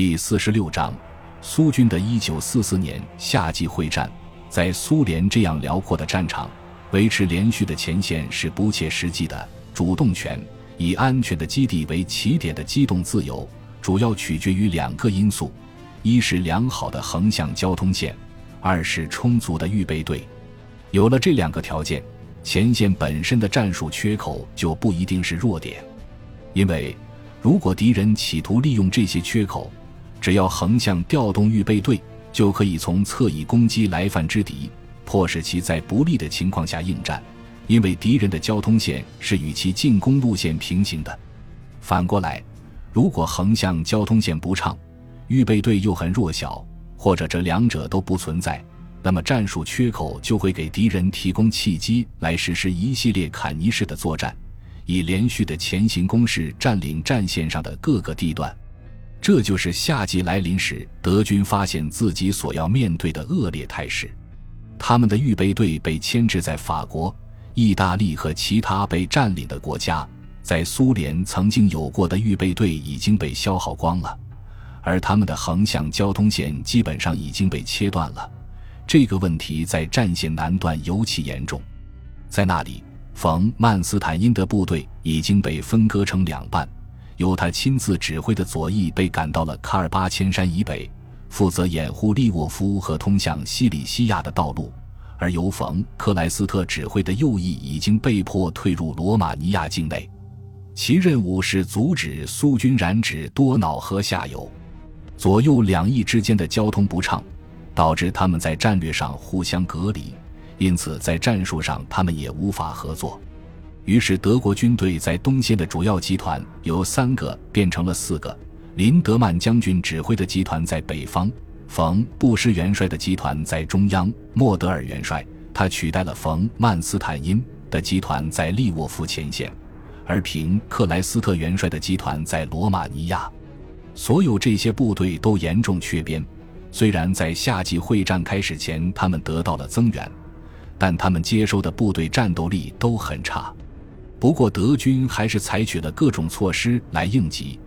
第四十六章，苏军的一九四四年夏季会战，在苏联这样辽阔的战场，维持连续的前线是不切实际的。主动权以安全的基地为起点的机动自由，主要取决于两个因素：一是良好的横向交通线，二是充足的预备队。有了这两个条件，前线本身的战术缺口就不一定是弱点，因为如果敌人企图利用这些缺口，只要横向调动预备队，就可以从侧翼攻击来犯之敌，迫使其在不利的情况下应战。因为敌人的交通线是与其进攻路线平行的。反过来，如果横向交通线不畅，预备队又很弱小，或者这两者都不存在，那么战术缺口就会给敌人提供契机来实施一系列坎尼式的作战，以连续的前行攻势占领战线上的各个地段。这就是夏季来临时，德军发现自己所要面对的恶劣态势。他们的预备队被牵制在法国、意大利和其他被占领的国家，在苏联曾经有过的预备队已经被消耗光了，而他们的横向交通线基本上已经被切断了。这个问题在战线南段尤其严重，在那里，冯曼斯坦因的部队已经被分割成两半。由他亲自指挥的左翼被赶到了卡尔巴千山以北，负责掩护利沃夫和通向西里西亚的道路；而由冯克莱斯特指挥的右翼已经被迫退入罗马尼亚境内，其任务是阻止苏军染指多瑙河下游。左右两翼之间的交通不畅，导致他们在战略上互相隔离，因此在战术上他们也无法合作。于是，德国军队在东线的主要集团由三个变成了四个。林德曼将军指挥的集团在北方，冯布什元帅的集团在中央，莫德尔元帅他取代了冯曼斯坦因的集团在利沃夫前线，而平克莱斯特元帅的集团在罗马尼亚。所有这些部队都严重缺编。虽然在夏季会战开始前，他们得到了增援，但他们接收的部队战斗力都很差。不过，德军还是采取了各种措施来应急，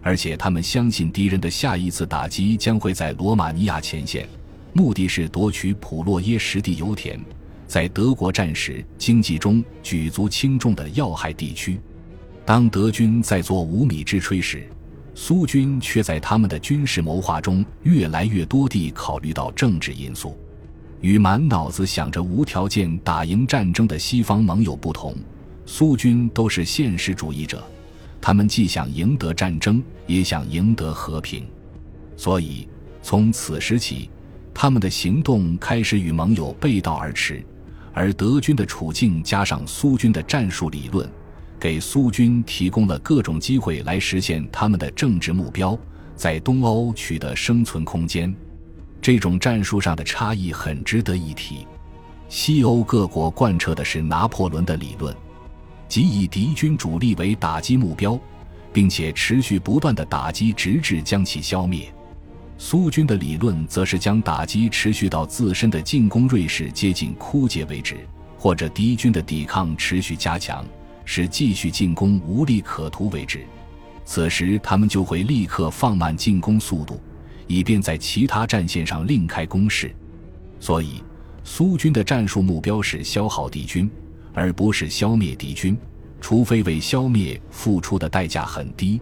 而且他们相信敌人的下一次打击将会在罗马尼亚前线，目的是夺取普洛耶什地油田，在德国战时经济中举足轻重的要害地区。当德军在做无米之炊时，苏军却在他们的军事谋划中越来越多地考虑到政治因素。与满脑子想着无条件打赢战争的西方盟友不同。苏军都是现实主义者，他们既想赢得战争，也想赢得和平，所以从此时起，他们的行动开始与盟友背道而驰。而德军的处境加上苏军的战术理论，给苏军提供了各种机会来实现他们的政治目标，在东欧取得生存空间。这种战术上的差异很值得一提。西欧各国贯彻的是拿破仑的理论。即以敌军主力为打击目标，并且持续不断的打击，直至将其消灭。苏军的理论则是将打击持续到自身的进攻锐势接近枯竭为止，或者敌军的抵抗持续加强，使继续进攻无利可图为止。此时他们就会立刻放慢进攻速度，以便在其他战线上另开攻势。所以，苏军的战术目标是消耗敌军。而不是消灭敌军，除非为消灭付出的代价很低。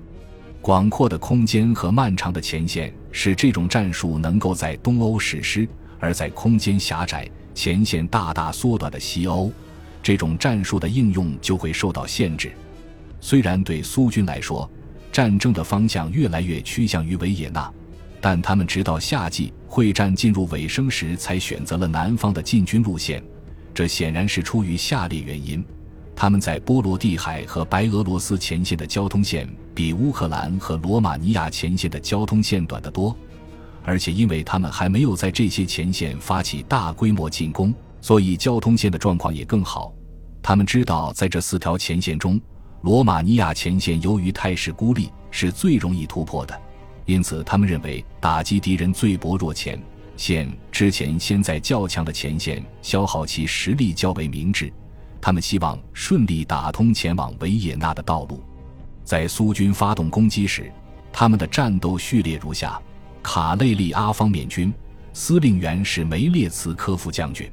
广阔的空间和漫长的前线使这种战术能够在东欧实施，而在空间狭窄、前线大大缩短的西欧，这种战术的应用就会受到限制。虽然对苏军来说，战争的方向越来越趋向于维也纳，但他们直到夏季会战进入尾声时才选择了南方的进军路线。这显然是出于下列原因：他们在波罗的海和白俄罗斯前线的交通线比乌克兰和罗马尼亚前线的交通线短得多，而且因为他们还没有在这些前线发起大规模进攻，所以交通线的状况也更好。他们知道，在这四条前线中，罗马尼亚前线由于态势孤立，是最容易突破的，因此他们认为打击敌人最薄弱前。线之前先在较强的前线消耗其实力较为明智，他们希望顺利打通前往维也纳的道路。在苏军发动攻击时，他们的战斗序列如下：卡累利阿方面军司令员是梅列茨科夫将军，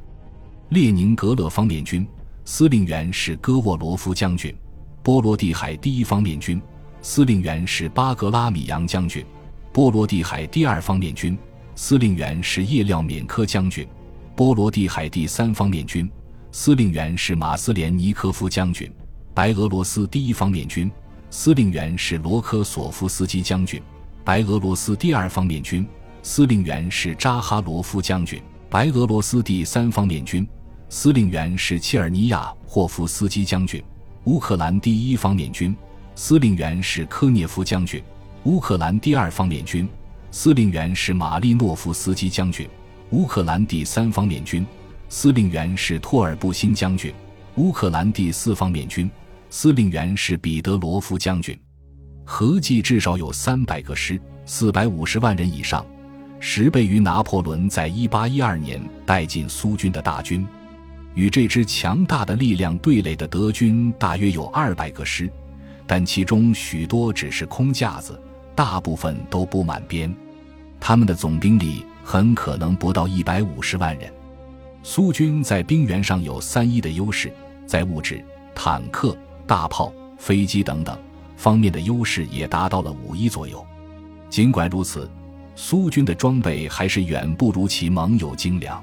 列宁格勒方面军司令员是戈沃罗夫将军，波罗的海第一方面军司令员是巴格拉米扬将军，波罗的海第二方面军司令员是叶廖缅科将军，波罗的海第三方面军司令员是马斯连尼科夫将军，白俄罗斯第一方面军。司令员是罗科索夫斯基将军，白俄罗斯第二方面军司令员是扎哈罗夫将军，白俄罗斯第三方面军司令员是切尔尼亚霍夫斯基将军，乌克兰第一方面军司令员是科涅夫将军，乌克兰第二方面军司令员是马利诺夫斯基将军，乌克兰第三方面军司令员是托尔布辛将军，乌克兰第四方面军。司令员是彼得罗夫将军，合计至少有三百个师，四百五十万人以上，十倍于拿破仑在一八一二年带进苏军的大军。与这支强大的力量对垒的德军大约有二百个师，但其中许多只是空架子，大部分都不满编。他们的总兵力很可能不到一百五十万人。苏军在兵源上有三一的优势，在物质、坦克。大炮、飞机等等方面的优势也达到了五一左右。尽管如此，苏军的装备还是远不如其盟友精良。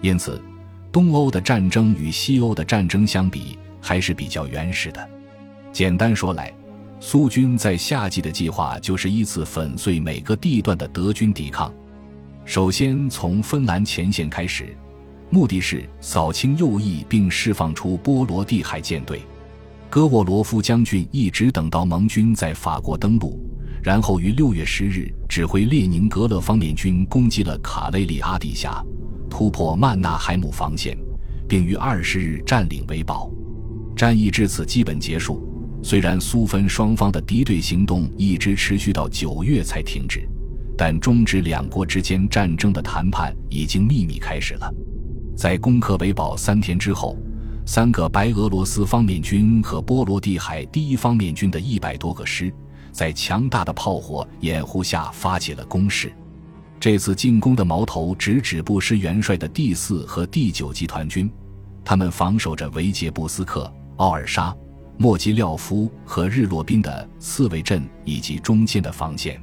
因此，东欧的战争与西欧的战争相比，还是比较原始的。简单说来，苏军在夏季的计划就是依次粉碎每个地段的德军抵抗。首先从芬兰前线开始，目的是扫清右翼，并释放出波罗的海舰队。戈沃罗夫将军一直等到盟军在法国登陆，然后于六月十日指挥列宁格勒方面军攻击了卡累利阿地峡，突破曼纳海姆防线，并于二十日占领维堡。战役至此基本结束。虽然苏芬双方的敌对行动一直持续到九月才停止，但终止两国之间战争的谈判已经秘密开始了。在攻克维堡三天之后。三个白俄罗斯方面军和波罗的海第一方面军的一百多个师，在强大的炮火掩护下发起了攻势。这次进攻的矛头直指布什元帅的第四和第九集团军，他们防守着维杰布斯克、奥尔沙、莫吉廖夫和日洛宾的刺猬阵以及中间的防线。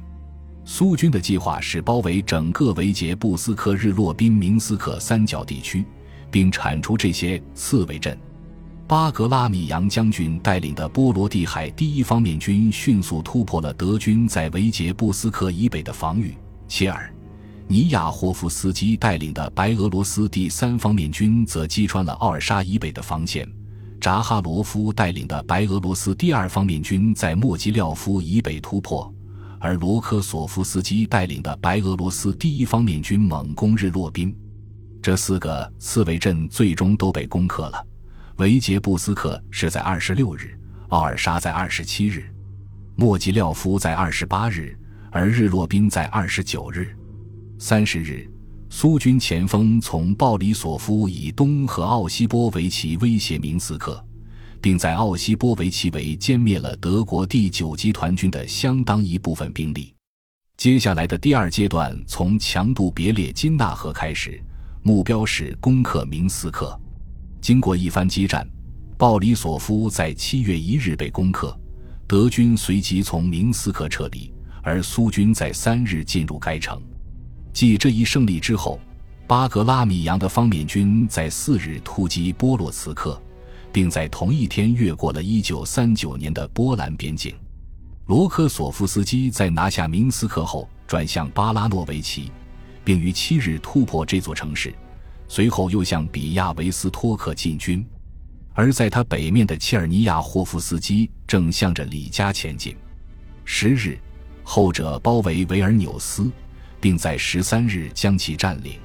苏军的计划是包围整个维杰布斯克、日洛宾、明斯克三角地区。并铲除这些刺猬阵。巴格拉米扬将军带领的波罗的海第一方面军迅速突破了德军在维杰布斯克以北的防御。切尔尼亚霍夫斯基带领的白俄罗斯第三方面军则击穿了奥尔沙以北的防线。扎哈罗夫带领的白俄罗斯第二方面军在莫吉廖夫以北突破，而罗科索夫斯基带领的白俄罗斯第一方面军猛攻日洛宾。这四个刺猬阵最终都被攻克了。维杰布斯克是在二十六日，奥尔沙在二十七日，莫吉廖夫在二十八日，而日洛宾在二十九日。三十日，苏军前锋从鲍里索夫以东和奥西波维奇威胁明斯克，并在奥西波维奇围歼灭了德国第九集团军的相当一部分兵力。接下来的第二阶段从强渡别列金纳河开始。目标是攻克明斯克。经过一番激战，鲍里索夫在七月一日被攻克，德军随即从明斯克撤离，而苏军在三日进入该城。继这一胜利之后，巴格拉米扬的方面军在四日突击波罗茨克，并在同一天越过了一九三九年的波兰边境。罗科索夫斯基在拿下明斯克后，转向巴拉诺维奇。并于七日突破这座城市，随后又向比亚维斯托克进军。而在他北面的切尔尼亚霍夫斯基正向着里加前进。十日，后者包围维尔纽斯，并在十三日将其占领。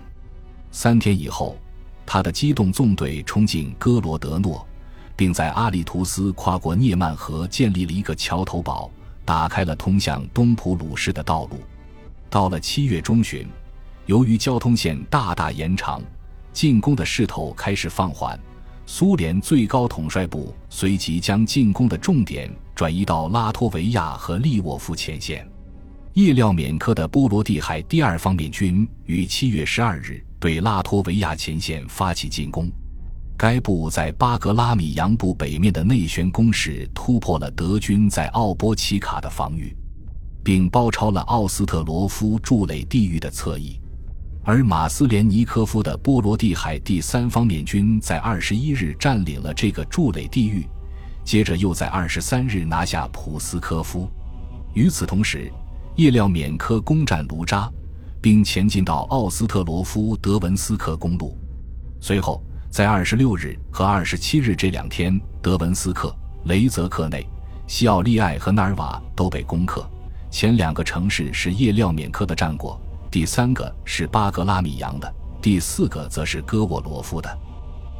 三天以后，他的机动纵队冲进哥罗德诺，并在阿里图斯跨过涅曼河建立了一个桥头堡，打开了通向东普鲁士的道路。到了七月中旬。由于交通线大大延长，进攻的势头开始放缓。苏联最高统帅部随即将进攻的重点转移到拉脱维亚和利沃夫前线。叶廖缅科的波罗的海第二方面军于七月十二日对拉脱维亚前线发起进攻。该部在巴格拉米扬部北面的内旋攻势突破了德军在奥波奇卡的防御，并包抄了奥斯特罗夫筑垒地域的侧翼。而马斯连尼科夫的波罗的海第三方面军在二十一日占领了这个筑垒地域，接着又在二十三日拿下普斯科夫。与此同时，叶廖缅科攻占卢扎，并前进到奥斯特罗夫德文斯克公路。随后，在二十六日和二十七日这两天，德文斯克、雷泽克内、西奥利艾和纳尔瓦都被攻克。前两个城市是叶廖缅科的战果。第三个是巴格拉米扬的，第四个则是戈沃罗夫的。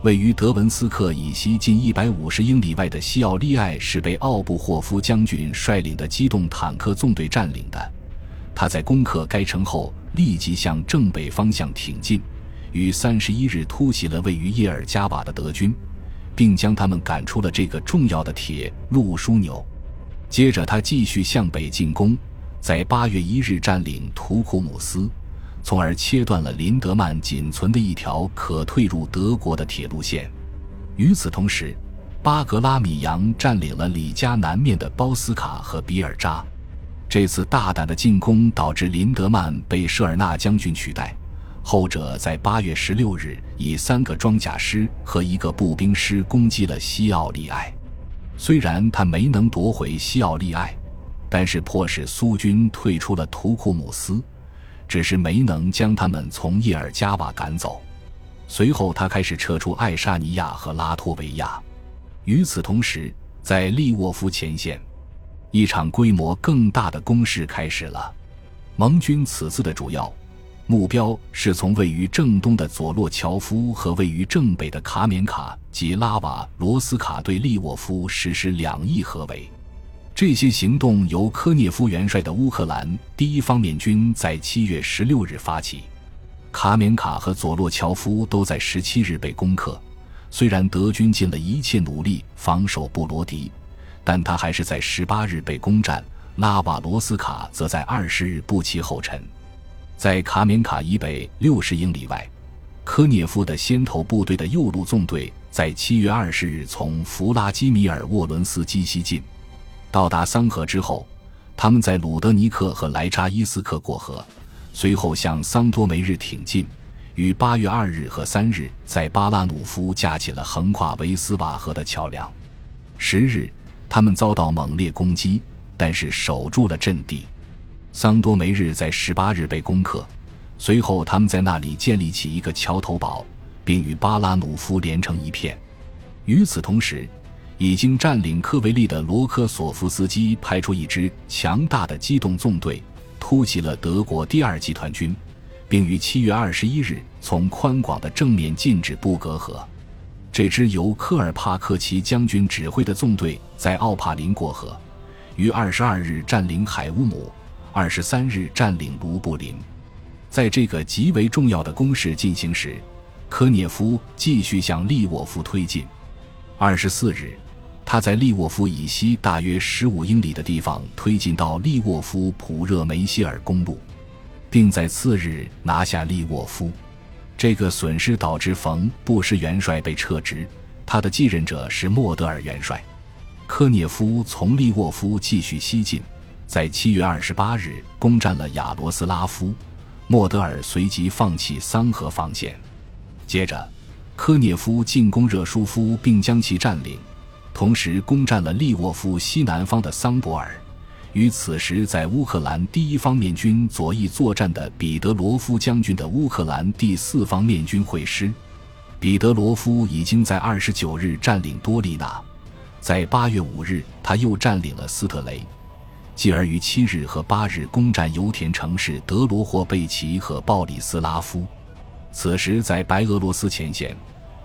位于德文斯克以西近一百五十英里外的西奥利埃是被奥布霍夫将军率领的机动坦克纵队占领的。他在攻克该城后，立即向正北方向挺进，于三十一日突袭了位于叶尔加瓦的德军，并将他们赶出了这个重要的铁路枢纽。接着，他继续向北进攻。在八月一日占领图库姆斯，从而切断了林德曼仅存的一条可退入德国的铁路线。与此同时，巴格拉米扬占领了里加南面的包斯卡和比尔扎。这次大胆的进攻导致林德曼被舍尔纳将军取代，后者在八月十六日以三个装甲师和一个步兵师攻击了西奥利埃。虽然他没能夺回西奥利埃。但是迫使苏军退出了图库姆斯，只是没能将他们从叶尔加瓦赶走。随后，他开始撤出爱沙尼亚和拉脱维亚。与此同时，在利沃夫前线，一场规模更大的攻势开始了。盟军此次的主要目标是从位于正东的佐洛乔夫和位于正北的卡缅卡及拉瓦罗斯卡对利沃夫实施两翼合围。这些行动由科涅夫元帅的乌克兰第一方面军在七月十六日发起，卡缅卡和佐洛乔夫都在十七日被攻克。虽然德军尽了一切努力防守布罗迪，但他还是在十八日被攻占。拉瓦罗斯卡则在二十日不期后尘。在卡缅卡以北六十英里外，科涅夫的先头部队的右路纵队在七月二十日从弗拉基米尔沃伦斯基西进。到达桑河之后，他们在鲁德尼克和莱扎伊斯克过河，随后向桑多梅日挺进，于八月二日和三日在巴拉努夫架起了横跨维斯瓦河的桥梁。十日，他们遭到猛烈攻击，但是守住了阵地。桑多梅日在十八日被攻克，随后他们在那里建立起一个桥头堡，并与巴拉努夫连成一片。与此同时，已经占领科维利的罗科索夫斯基派出一支强大的机动纵队，突袭了德国第二集团军，并于七月二十一日从宽广的正面进至布格河。这支由科尔帕克奇将军指挥的纵队在奥帕林过河，于二十二日占领海乌姆，二十三日占领卢布林。在这个极为重要的攻势进行时，科涅夫继续向利沃夫推进。二十四日。他在利沃夫以西大约十五英里的地方推进到利沃夫普热梅希尔公路，并在次日拿下利沃夫。这个损失导致冯布什元帅被撤职，他的继任者是莫德尔元帅。科涅夫从利沃夫继续西进，在七月二十八日攻占了亚罗斯拉夫。莫德尔随即放弃桑河防线。接着，科涅夫进攻热舒夫，并将其占领。同时攻占了利沃夫西南方的桑博尔，与此时在乌克兰第一方面军左翼作战的彼得罗夫将军的乌克兰第四方面军会师。彼得罗夫已经在二十九日占领多利纳，在八月五日他又占领了斯特雷，继而于七日和八日攻占油田城市德罗霍贝奇和鲍里斯拉夫。此时在白俄罗斯前线。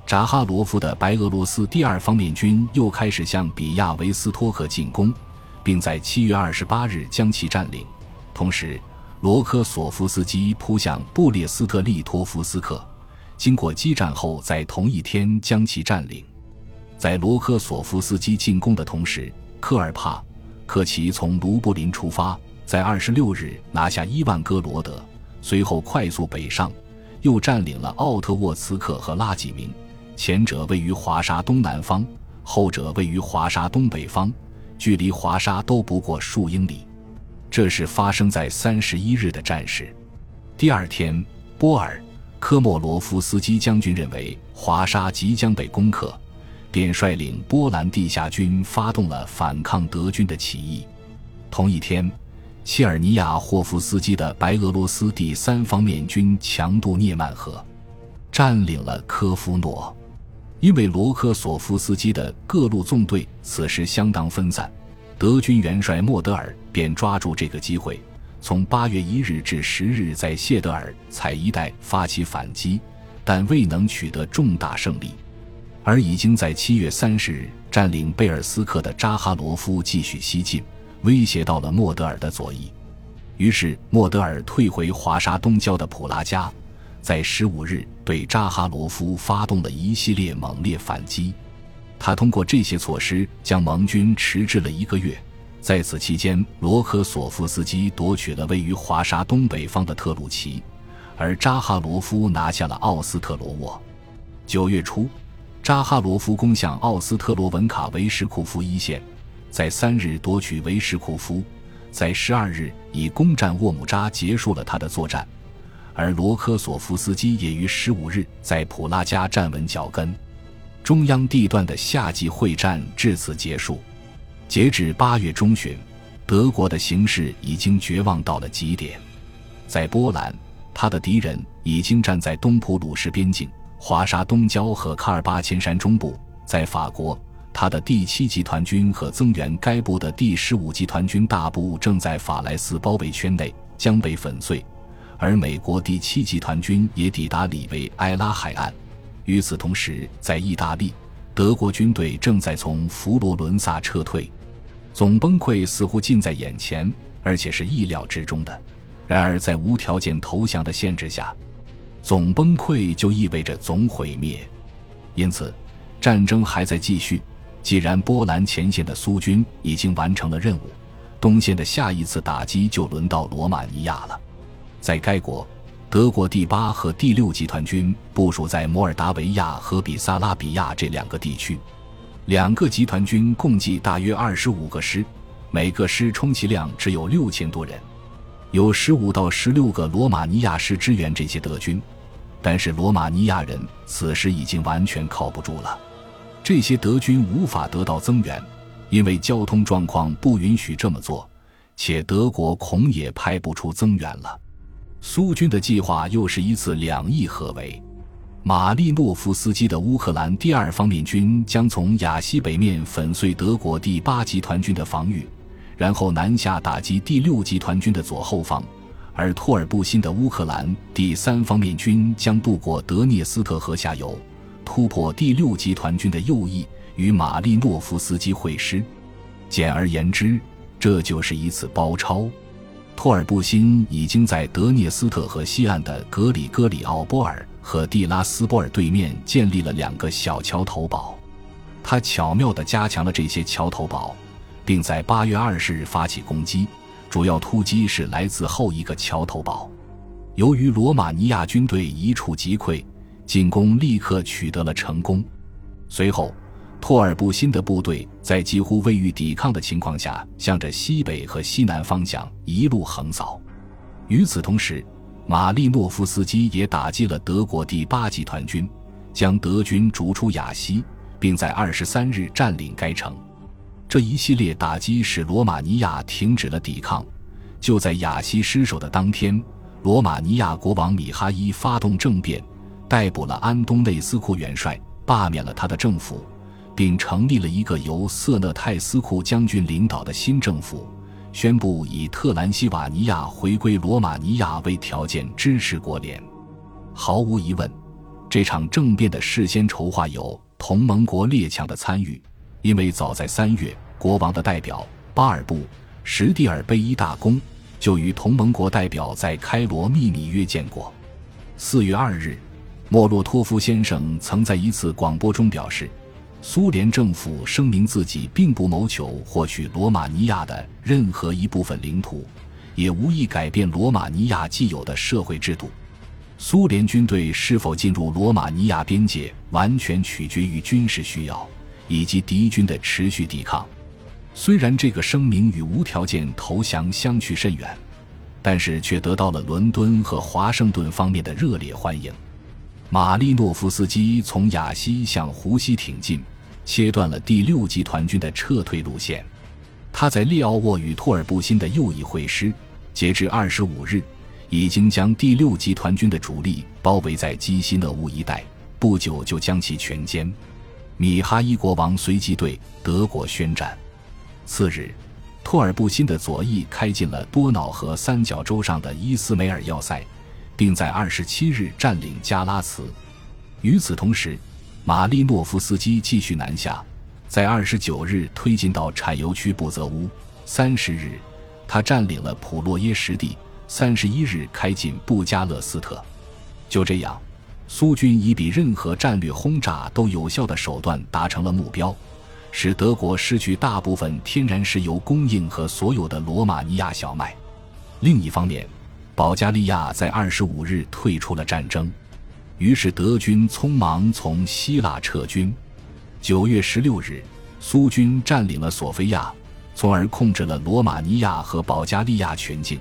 扎哈罗夫的白俄罗斯第二方面军又开始向比亚维斯托克进攻，并在七月二十八日将其占领。同时，罗科索夫斯基扑向布列斯特利托夫斯克，经过激战后，在同一天将其占领。在罗科索夫斯基进攻的同时，科尔帕克奇从卢布林出发，在二十六日拿下伊万戈罗德，随后快速北上，又占领了奥特沃茨克和拉几明，前者位于华沙东南方，后者位于华沙东北方，距离华沙都不过数英里。这是发生在三十一日的战事。第二天，波尔科莫罗夫斯基将军认为华沙即将被攻克。便率领波兰地下军发动了反抗德军的起义。同一天，切尔尼亚霍夫斯基的白俄罗斯第三方面军强渡涅曼河，占领了科夫诺。因为罗科索夫斯基的各路纵队此时相当分散，德军元帅莫德尔便抓住这个机会，从八月一日至十日在谢德尔采一带发起反击，但未能取得重大胜利。而已经在七月三十日占领贝尔斯克的扎哈罗夫继续西进，威胁到了莫德尔的左翼。于是莫德尔退回华沙东郊的普拉加，在十五日对扎哈罗夫发动了一系列猛烈反击。他通过这些措施将盟军迟滞了一个月。在此期间，罗科索夫斯基夺取了位于华沙东北方的特鲁奇，而扎哈罗夫拿下了奥斯特罗沃。九月初。扎哈罗夫攻向奥斯特罗文卡维什库夫一线，在三日夺取维什库夫，在十二日以攻占沃姆扎结束了他的作战，而罗科索夫斯基也于十五日在普拉加站稳脚跟。中央地段的夏季会战至此结束。截至八月中旬，德国的形势已经绝望到了极点。在波兰，他的敌人已经站在东普鲁士边境。华沙东郊和卡尔巴千山中部，在法国，他的第七集团军和增援该部的第十五集团军大部正在法莱斯包围圈内，将被粉碎；而美国第七集团军也抵达里维埃拉海岸。与此同时，在意大利，德国军队正在从佛罗伦萨撤退，总崩溃似乎近在眼前，而且是意料之中的。然而，在无条件投降的限制下。总崩溃就意味着总毁灭，因此战争还在继续。既然波兰前线的苏军已经完成了任务，东线的下一次打击就轮到罗马尼亚了。在该国，德国第八和第六集团军部署在摩尔达维亚和比萨拉比亚这两个地区，两个集团军共计大约二十五个师，每个师充其量只有六千多人。有十五到十六个罗马尼亚师支援这些德军，但是罗马尼亚人此时已经完全靠不住了。这些德军无法得到增援，因为交通状况不允许这么做，且德国恐也派不出增援了。苏军的计划又是一次两翼合围。马利诺夫斯基的乌克兰第二方面军将从亚西北面粉碎德国第八集团军的防御。然后南下打击第六集团军的左后方，而托尔布辛的乌克兰第三方面军将渡过德涅斯特河下游，突破第六集团军的右翼，与马利诺夫斯基会师。简而言之，这就是一次包抄。托尔布辛已经在德涅斯特河西岸的格里戈里奥波尔和蒂拉斯波尔对面建立了两个小桥头堡，他巧妙地加强了这些桥头堡。并在八月二十日发起攻击，主要突击是来自后一个桥头堡。由于罗马尼亚军队一触即溃，进攻立刻取得了成功。随后，托尔布辛的部队在几乎未遇抵抗的情况下，向着西北和西南方向一路横扫。与此同时，马利诺夫斯基也打击了德国第八集团军，将德军逐出雅西，并在二十三日占领该城。这一系列打击使罗马尼亚停止了抵抗。就在雅西失守的当天，罗马尼亚国王米哈伊发动政变，逮捕了安东内斯库元帅，罢免了他的政府，并成立了一个由瑟勒泰斯库将军领导的新政府，宣布以特兰西瓦尼亚回归罗马尼亚为条件支持国联。毫无疑问，这场政变的事先筹划有同盟国列强的参与。因为早在三月，国王的代表巴尔布什蒂尔贝伊大公就与同盟国代表在开罗秘密约见过。四月二日，莫洛托夫先生曾在一次广播中表示，苏联政府声明自己并不谋求获取罗马尼亚的任何一部分领土，也无意改变罗马尼亚既有的社会制度。苏联军队是否进入罗马尼亚边界，完全取决于军事需要以及敌军的持续抵抗。虽然这个声明与无条件投降相去甚远，但是却得到了伦敦和华盛顿方面的热烈欢迎。马利诺夫斯基从雅西向湖西挺进，切断了第六集团军的撤退路线。他在利奥沃与托尔布辛的右翼会师，截至二十五日。已经将第六集团军的主力包围在基西讷乌一带，不久就将其全歼。米哈伊国王随即对德国宣战。次日，托尔布辛的左翼开进了多瑙河三角洲上的伊斯梅尔要塞，并在二十七日占领加拉茨。与此同时，马利诺夫斯基继续南下，在二十九日推进到产油区布泽乌。三十日，他占领了普洛耶什地。三十一日开进布加勒斯特，就这样，苏军以比任何战略轰炸都有效的手段达成了目标，使德国失去大部分天然石油供应和所有的罗马尼亚小麦。另一方面，保加利亚在二十五日退出了战争，于是德军匆忙从希腊撤军。九月十六日，苏军占领了索菲亚，从而控制了罗马尼亚和保加利亚全境。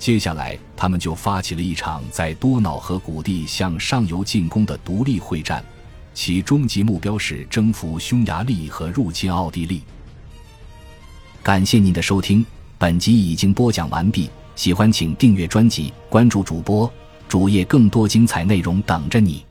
接下来，他们就发起了一场在多瑙河谷地向上游进攻的独立会战，其终极目标是征服匈牙利和入侵奥地利。感谢您的收听，本集已经播讲完毕。喜欢请订阅专辑，关注主播主页，更多精彩内容等着你。